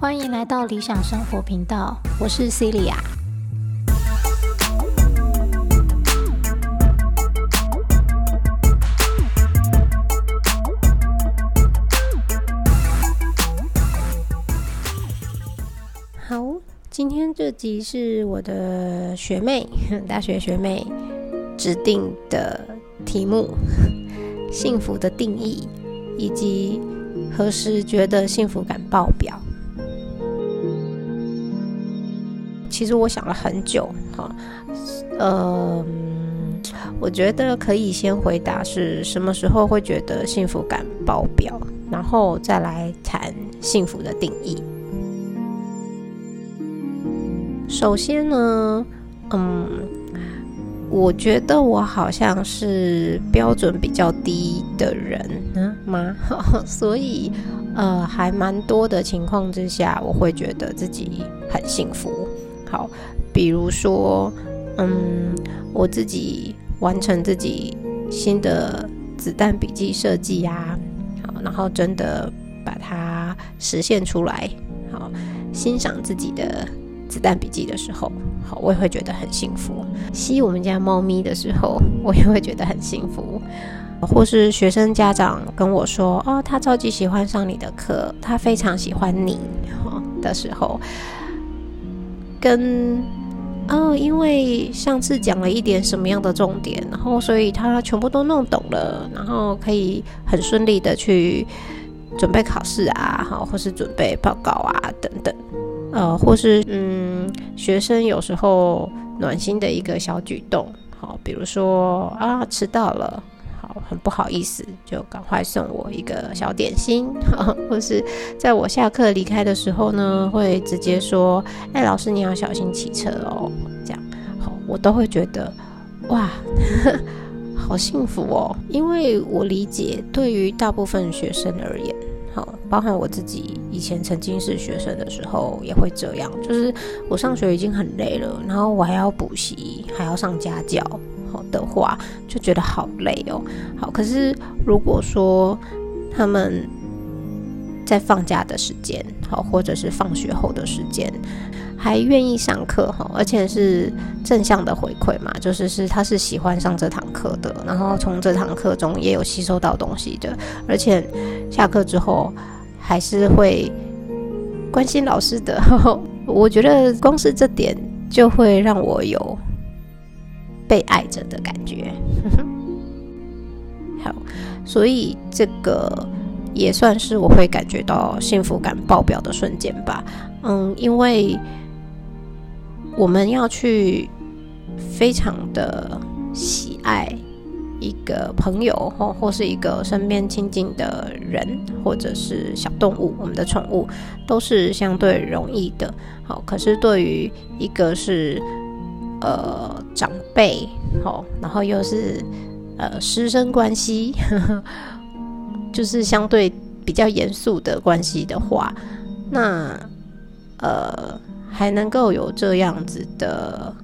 欢迎来到理想生活频道，我是 Celia。好，今天这集是我的学妹，大学学妹指定的题目：幸福的定义，以及何时觉得幸福感爆表。其实我想了很久，哈，呃，我觉得可以先回答是什么时候会觉得幸福感爆表，然后再来谈幸福的定义。首先呢，嗯，我觉得我好像是标准比较低的人吗？所以，呃，还蛮多的情况之下，我会觉得自己很幸福。好，比如说，嗯，我自己完成自己新的子弹笔记设计呀，好，然后真的把它实现出来，好，欣赏自己的子弹笔记的时候，好，我也会觉得很幸福。吸我们家猫咪的时候，我也会觉得很幸福。或是学生家长跟我说，哦，他超级喜欢上你的课，他非常喜欢你，的时候。跟哦，因为上次讲了一点什么样的重点，然后所以他全部都弄懂了，然后可以很顺利的去准备考试啊，好，或是准备报告啊等等，呃，或是嗯，学生有时候暖心的一个小举动，好，比如说啊，迟到了。好很不好意思，就赶快送我一个小点心，或是在我下课离开的时候呢，会直接说：“哎，老师你要小心骑车哦。”这样，好，我都会觉得哇，好幸福哦。因为我理解，对于大部分学生而言，好，包含我自己以前曾经是学生的时候，也会这样，就是我上学已经很累了，然后我还要补习，还要上家教。好的话就觉得好累哦。好，可是如果说他们在放假的时间，好，或者是放学后的时间，还愿意上课哈，而且是正向的回馈嘛，就是是他是喜欢上这堂课的，然后从这堂课中也有吸收到东西的，而且下课之后还是会关心老师的。我觉得光是这点就会让我有。被爱着的感觉，好，所以这个也算是我会感觉到幸福感爆表的瞬间吧。嗯，因为我们要去非常的喜爱一个朋友或或是一个身边亲近的人，或者是小动物，我们的宠物都是相对容易的。好，可是对于一个是。呃，长辈，好，然后又是呃师生关系，就是相对比较严肃的关系的话，那呃还能够有这样子的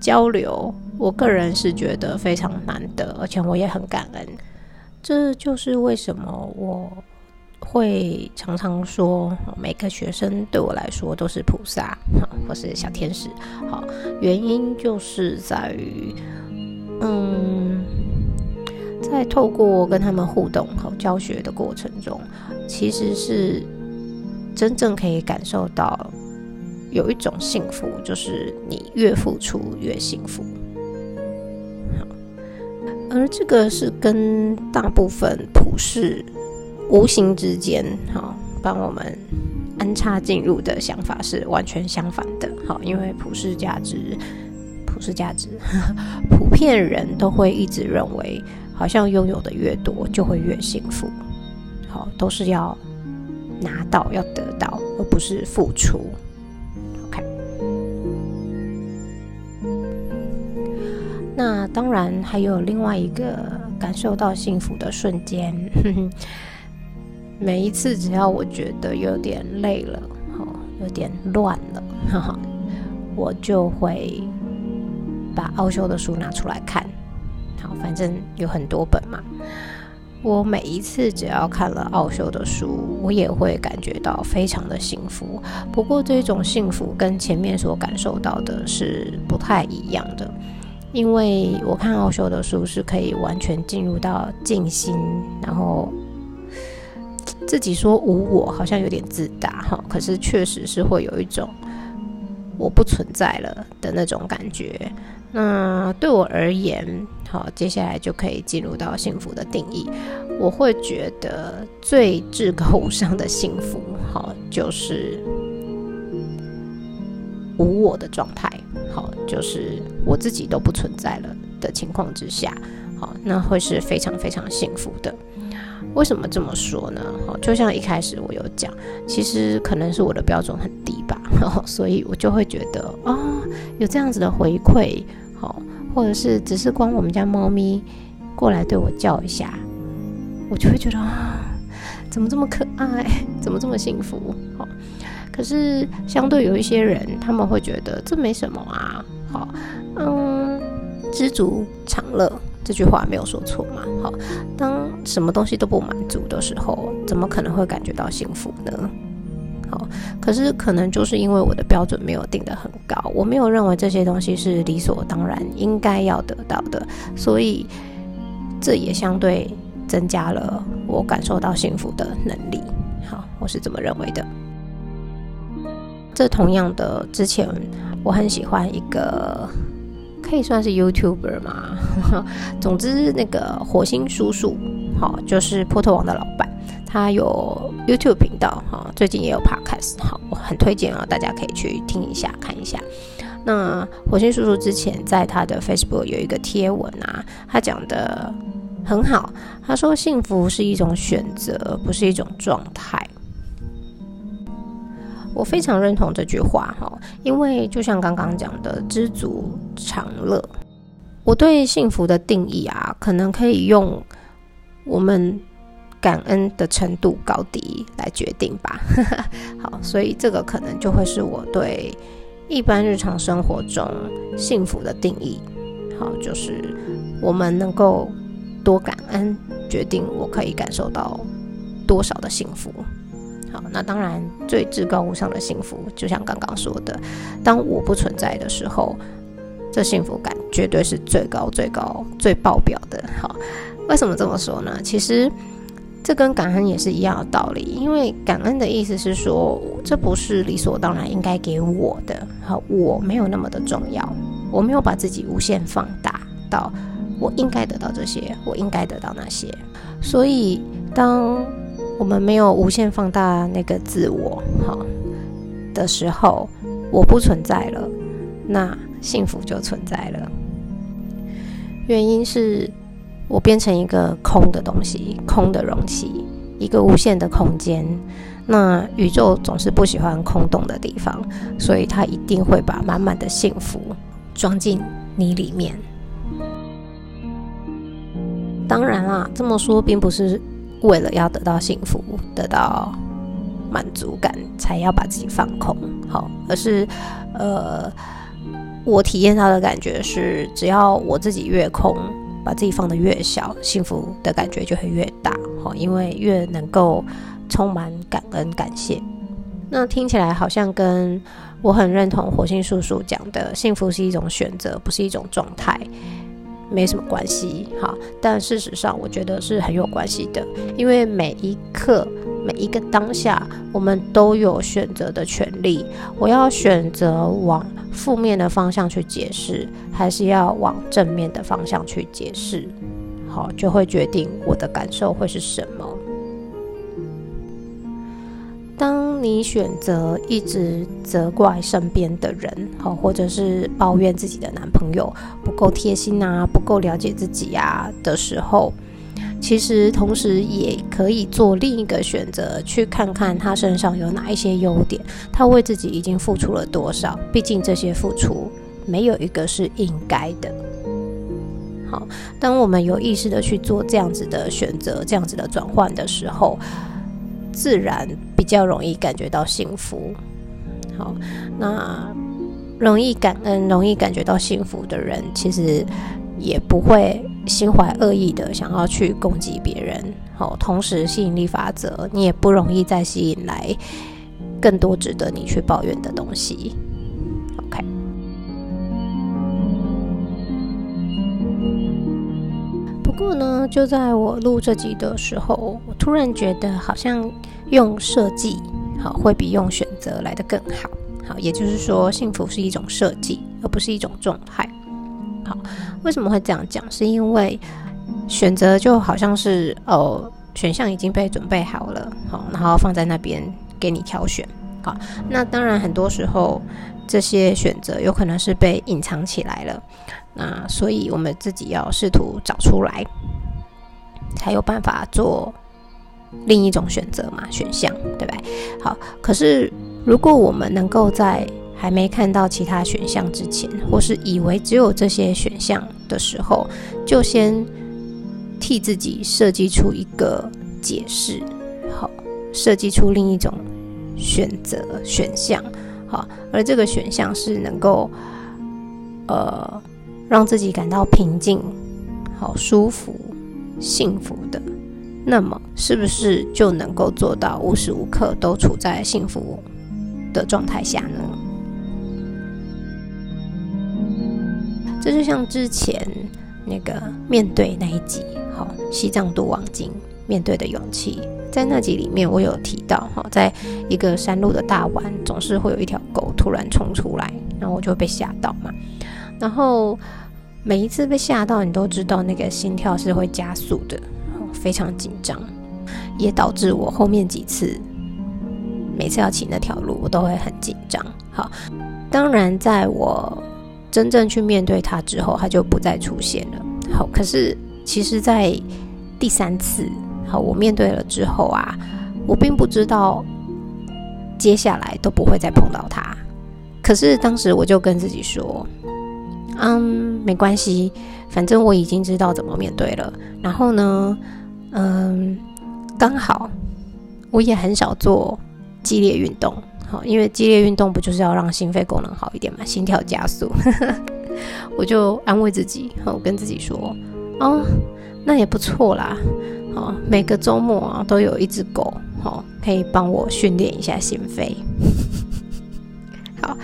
交流，我个人是觉得非常难得，而且我也很感恩。这就是为什么我。会常常说，每个学生对我来说都是菩萨，或是小天使。好，原因就是在于，嗯，在透过跟他们互动和教学的过程中，其实是真正可以感受到有一种幸福，就是你越付出越幸福。而这个是跟大部分普世。无形之间，哈，帮我们安插进入的想法是完全相反的，好，因为普世价值，普世价值，普遍人都会一直认为，好像拥有的越多就会越幸福，好，都是要拿到要得到，而不是付出。那当然还有另外一个感受到幸福的瞬间。每一次，只要我觉得有点累了，哈，有点乱了，哈哈，我就会把奥修的书拿出来看，好，反正有很多本嘛。我每一次只要看了奥修的书，我也会感觉到非常的幸福。不过这种幸福跟前面所感受到的是不太一样的，因为我看奥修的书是可以完全进入到静心，然后自己说无我，好像有点自大哈。可是确实是会有一种我不存在了的那种感觉。那对我而言，好，接下来就可以进入到幸福的定义。我会觉得最至高无上的幸福，好，就是无我的状态，好，就是我自己都不存在了的情况之下，好，那会是非常非常幸福的。为什么这么说呢？好，就像一开始我有讲，其实可能是我的标准很低吧，所以我就会觉得啊，有这样子的回馈。好，或者是只是光我们家猫咪过来对我叫一下，我就会觉得啊，怎么这么可爱，怎么这么幸福？可是相对有一些人，他们会觉得这没什么啊。好，嗯，知足常乐这句话没有说错嘛。好，当什么东西都不满足的时候，怎么可能会感觉到幸福呢？好，可是可能就是因为我的标准没有定得很高，我没有认为这些东西是理所当然应该要得到的，所以这也相对增加了我感受到幸福的能力。好，我是这么认为的。这同样的，之前我很喜欢一个可以算是 YouTuber 嘛，总之那个火星叔叔，好，就是波特王的老板。他有 YouTube 频道哈，最近也有 Podcast 好，我很推荐啊，大家可以去听一下看一下。那火星叔叔之前在他的 Facebook 有一个贴文啊，他讲的很好，他说幸福是一种选择，不是一种状态。我非常认同这句话哈，因为就像刚刚讲的，知足常乐。我对幸福的定义啊，可能可以用我们。感恩的程度高低来决定吧。好，所以这个可能就会是我对一般日常生活中幸福的定义。好，就是我们能够多感恩，决定我可以感受到多少的幸福。好，那当然最至高无上的幸福，就像刚刚说的，当我不存在的时候，这幸福感绝对是最高、最高、最爆表的。好，为什么这么说呢？其实。这跟感恩也是一样的道理，因为感恩的意思是说，这不是理所当然应该给我的，好，我没有那么的重要，我没有把自己无限放大到我应该得到这些，我应该得到那些。所以，当我们没有无限放大那个自我，好，的时候，我不存在了，那幸福就存在了。原因是。我变成一个空的东西，空的容器，一个无限的空间。那宇宙总是不喜欢空洞的地方，所以它一定会把满满的幸福装进你里面。当然啦，这么说并不是为了要得到幸福、得到满足感才要把自己放空，好，而是呃，我体验到的感觉是，只要我自己越空。把自己放得越小，幸福的感觉就会越大，好，因为越能够充满感恩感谢。那听起来好像跟我很认同火星叔叔讲的，幸福是一种选择，不是一种状态，没什么关系，哈。但事实上，我觉得是很有关系的，因为每一刻。每一个当下，我们都有选择的权利。我要选择往负面的方向去解释，还是要往正面的方向去解释？好，就会决定我的感受会是什么。当你选择一直责怪身边的人，好，或者是抱怨自己的男朋友不够贴心啊，够了解自己呀的时候。其实，同时也可以做另一个选择，去看看他身上有哪一些优点，他为自己已经付出了多少。毕竟这些付出没有一个是应该的。好，当我们有意识的去做这样子的选择、这样子的转换的时候，自然比较容易感觉到幸福。好，那容易感恩、容易感觉到幸福的人，其实也不会。心怀恶意的想要去攻击别人，好，同时吸引力法则，你也不容易再吸引来更多值得你去抱怨的东西。OK。不过呢，就在我录这集的时候，我突然觉得好像用设计好会比用选择来的更好。好，也就是说，幸福是一种设计，而不是一种状态。好，为什么会这样讲？是因为选择就好像是哦，选项已经被准备好了，好，然后放在那边给你挑选。好，那当然很多时候这些选择有可能是被隐藏起来了，那所以我们自己要试图找出来，才有办法做另一种选择嘛，选项对不对？好，可是。如果我们能够在还没看到其他选项之前，或是以为只有这些选项的时候，就先替自己设计出一个解释，好，设计出另一种选择选项，好，而这个选项是能够呃让自己感到平静、好舒服、幸福的，那么是不是就能够做到无时无刻都处在幸福？的状态下呢，这就像之前那个面对那一集，好，西藏度王经面对的勇气，在那集里面我有提到，哈，在一个山路的大弯，总是会有一条狗突然冲出来，然后我就被吓到嘛，然后每一次被吓到，你都知道那个心跳是会加速的，非常紧张，也导致我后面几次。每次要骑那条路，我都会很紧张。好，当然，在我真正去面对它之后，它就不再出现了。好，可是其实，在第三次，好，我面对了之后啊，我并不知道接下来都不会再碰到它。可是当时我就跟自己说：“嗯，没关系，反正我已经知道怎么面对了。然后呢，嗯，刚好我也很少做。”激烈运动，好，因为激烈运动不就是要让心肺功能好一点嘛，心跳加速。我就安慰自己，我跟自己说，哦，那也不错啦，好，每个周末啊都有一只狗，好，可以帮我训练一下心肺。好，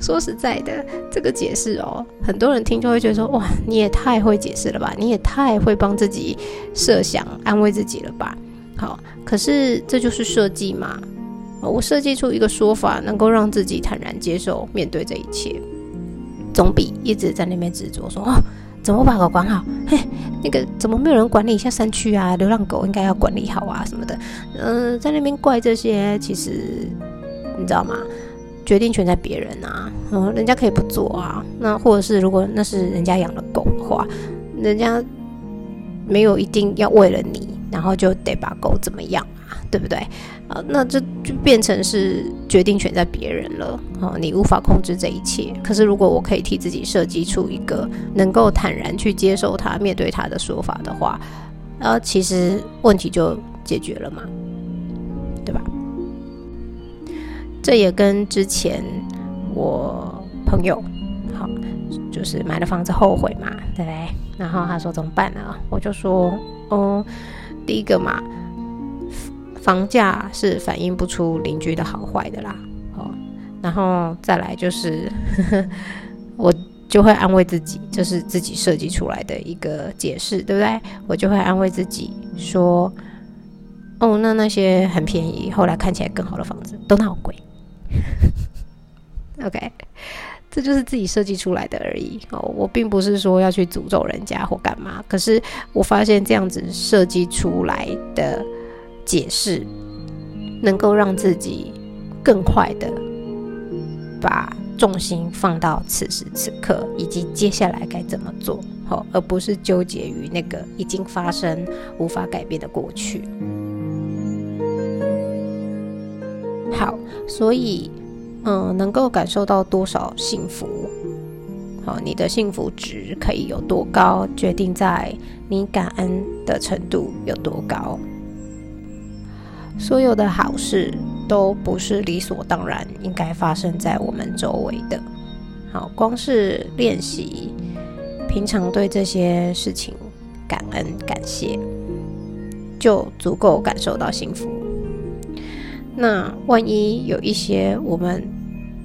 说实在的，这个解释哦，很多人听就会觉得说，哇，你也太会解释了吧，你也太会帮自己设想、安慰自己了吧。好，可是这就是设计嘛。我设计出一个说法，能够让自己坦然接受面对这一切，总比一直在那边执着说哦，怎么把狗管好？嘿，那个怎么没有人管理一下山区啊？流浪狗应该要管理好啊什么的。嗯，在那边怪这些，其实你知道吗？决定权在别人啊，嗯，人家可以不做啊。那或者是如果那是人家养的狗的话，人家没有一定要为了你，然后就得把狗怎么样？对不对？啊，那这就变成是决定权在别人了啊！你无法控制这一切。可是，如果我可以替自己设计出一个能够坦然去接受他、面对他的说法的话，呃，其实问题就解决了嘛，对吧？这也跟之前我朋友，好，就是买了房子后悔嘛，对不对？然后他说怎么办呢？我就说，哦，第一个嘛。房价是反映不出邻居的好坏的啦，哦，然后再来就是呵呵，我就会安慰自己，这是自己设计出来的一个解释，对不对？我就会安慰自己说，哦，那那些很便宜，后来看起来更好的房子都那么贵，OK，这就是自己设计出来的而已。哦，我并不是说要去诅咒人家或干嘛，可是我发现这样子设计出来的。解释能够让自己更快的把重心放到此时此刻，以及接下来该怎么做，好，而不是纠结于那个已经发生无法改变的过去。好，所以，嗯，能够感受到多少幸福，好，你的幸福值可以有多高，决定在你感恩的程度有多高。所有的好事都不是理所当然应该发生在我们周围的。好，光是练习，平常对这些事情感恩、感谢，就足够感受到幸福。那万一有一些我们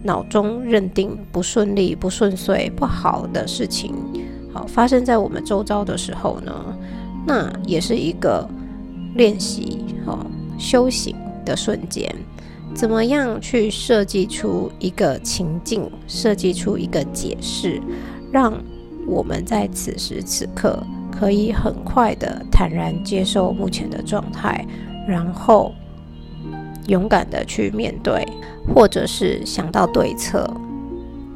脑中认定不顺利、不顺遂、不好的事情，好发生在我们周遭的时候呢？那也是一个练习、哦修行的瞬间。怎么样去设计出一个情境，设计出一个解释，让我们在此时此刻可以很快的坦然接受目前的状态，然后勇敢的去面对，或者是想到对策，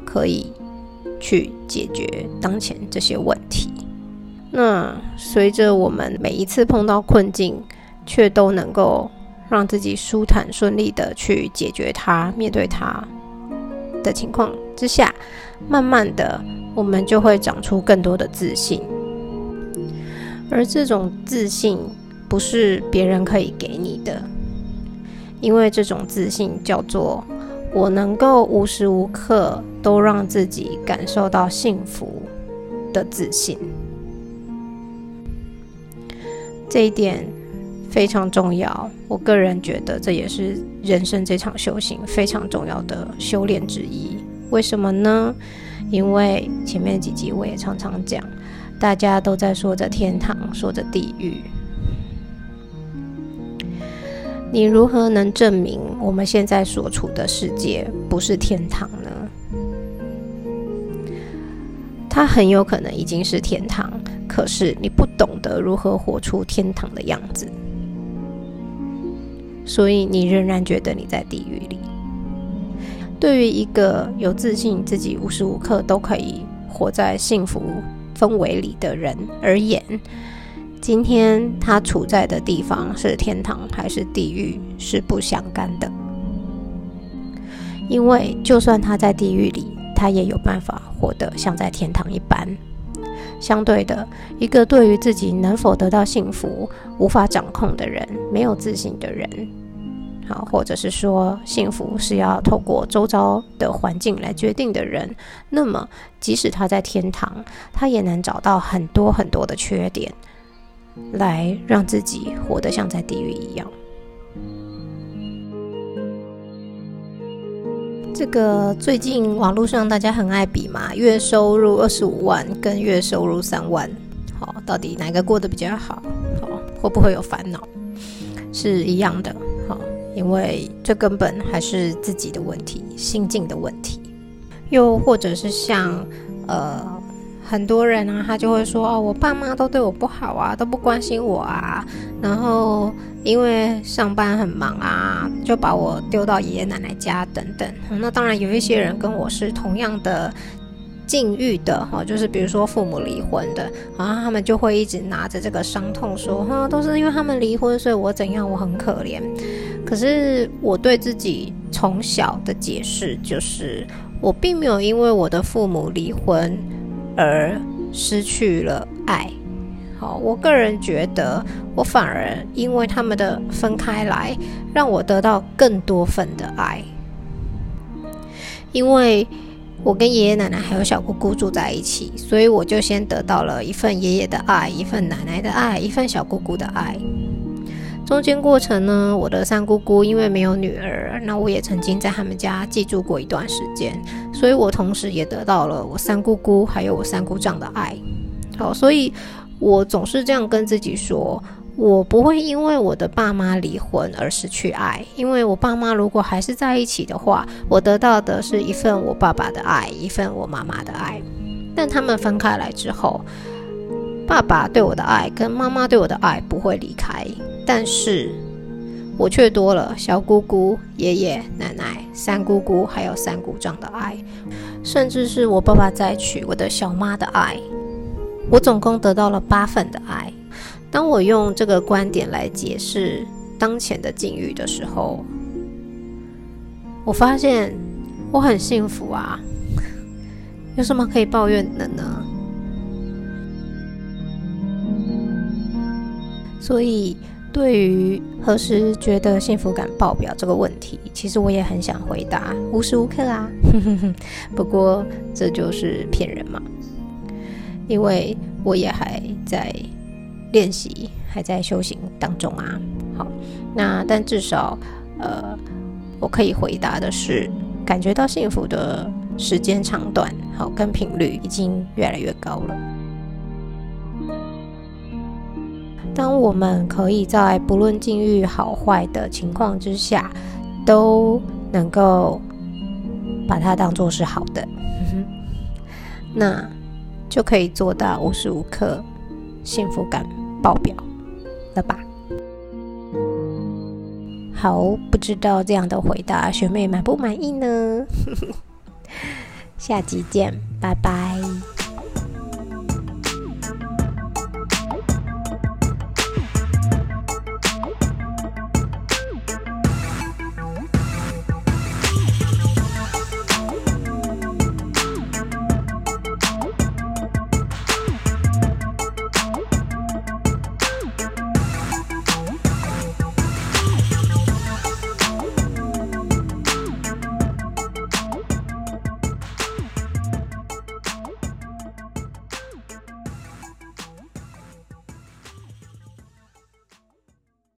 可以去解决当前这些问题。那随着我们每一次碰到困境，却都能够。让自己舒坦顺利的去解决它、面对它的情况之下，慢慢的，我们就会长出更多的自信。而这种自信不是别人可以给你的，因为这种自信叫做我能够无时无刻都让自己感受到幸福的自信。这一点。非常重要，我个人觉得这也是人生这场修行非常重要的修炼之一。为什么呢？因为前面几集我也常常讲，大家都在说着天堂，说着地狱，你如何能证明我们现在所处的世界不是天堂呢？它很有可能已经是天堂，可是你不懂得如何活出天堂的样子。所以你仍然觉得你在地狱里。对于一个有自信自己无时无刻都可以活在幸福氛围里的人而言，今天他处在的地方是天堂还是地狱是不相干的。因为就算他在地狱里，他也有办法活得像在天堂一般。相对的，一个对于自己能否得到幸福无法掌控的人，没有自信的人，啊，或者是说幸福是要透过周遭的环境来决定的人，那么即使他在天堂，他也能找到很多很多的缺点，来让自己活得像在地狱一样。这个最近网络上大家很爱比嘛，月收入二十五万跟月收入三万，好，到底哪个过得比较好？好，会不会有烦恼？是一样的，因为这根本还是自己的问题，心境的问题，又或者是像呃。很多人啊，他就会说哦，我爸妈都对我不好啊，都不关心我啊。然后因为上班很忙啊，就把我丢到爷爷奶奶家等等。那当然有一些人跟我是同样的境遇的哈，就是比如说父母离婚的，然后他们就会一直拿着这个伤痛说，哈，都是因为他们离婚，所以我怎样，我很可怜。可是我对自己从小的解释就是，我并没有因为我的父母离婚。而失去了爱，好，我个人觉得，我反而因为他们的分开来，让我得到更多份的爱。因为我跟爷爷奶奶还有小姑姑住在一起，所以我就先得到了一份爷爷的爱，一份奶奶的爱，一份小姑姑的爱。中间过程呢，我的三姑姑因为没有女儿，那我也曾经在他们家寄住过一段时间，所以我同时也得到了我三姑姑还有我三姑丈的爱。好，所以我总是这样跟自己说，我不会因为我的爸妈离婚而失去爱，因为我爸妈如果还是在一起的话，我得到的是一份我爸爸的爱，一份我妈妈的爱。但他们分开来之后，爸爸对我的爱跟妈妈对我的爱不会离开。但是，我却多了小姑姑、爷爷奶奶、三姑姑，还有三姑丈的爱，甚至是我爸爸再娶我的小妈的爱。我总共得到了八份的爱。当我用这个观点来解释当前的境遇的时候，我发现我很幸福啊！有什么可以抱怨的呢？所以。对于何时觉得幸福感爆表这个问题，其实我也很想回答，无时无刻啊。不过这就是骗人嘛，因为我也还在练习，还在修行当中啊。好，那但至少，呃，我可以回答的是，感觉到幸福的时间长短，好，跟频率已经越来越高了。当我们可以在不论境遇好坏的情况之下，都能够把它当做是好的，那就可以做到无时无刻幸福感爆表了吧？好，不知道这样的回答学妹满不满意呢？下集见，拜拜。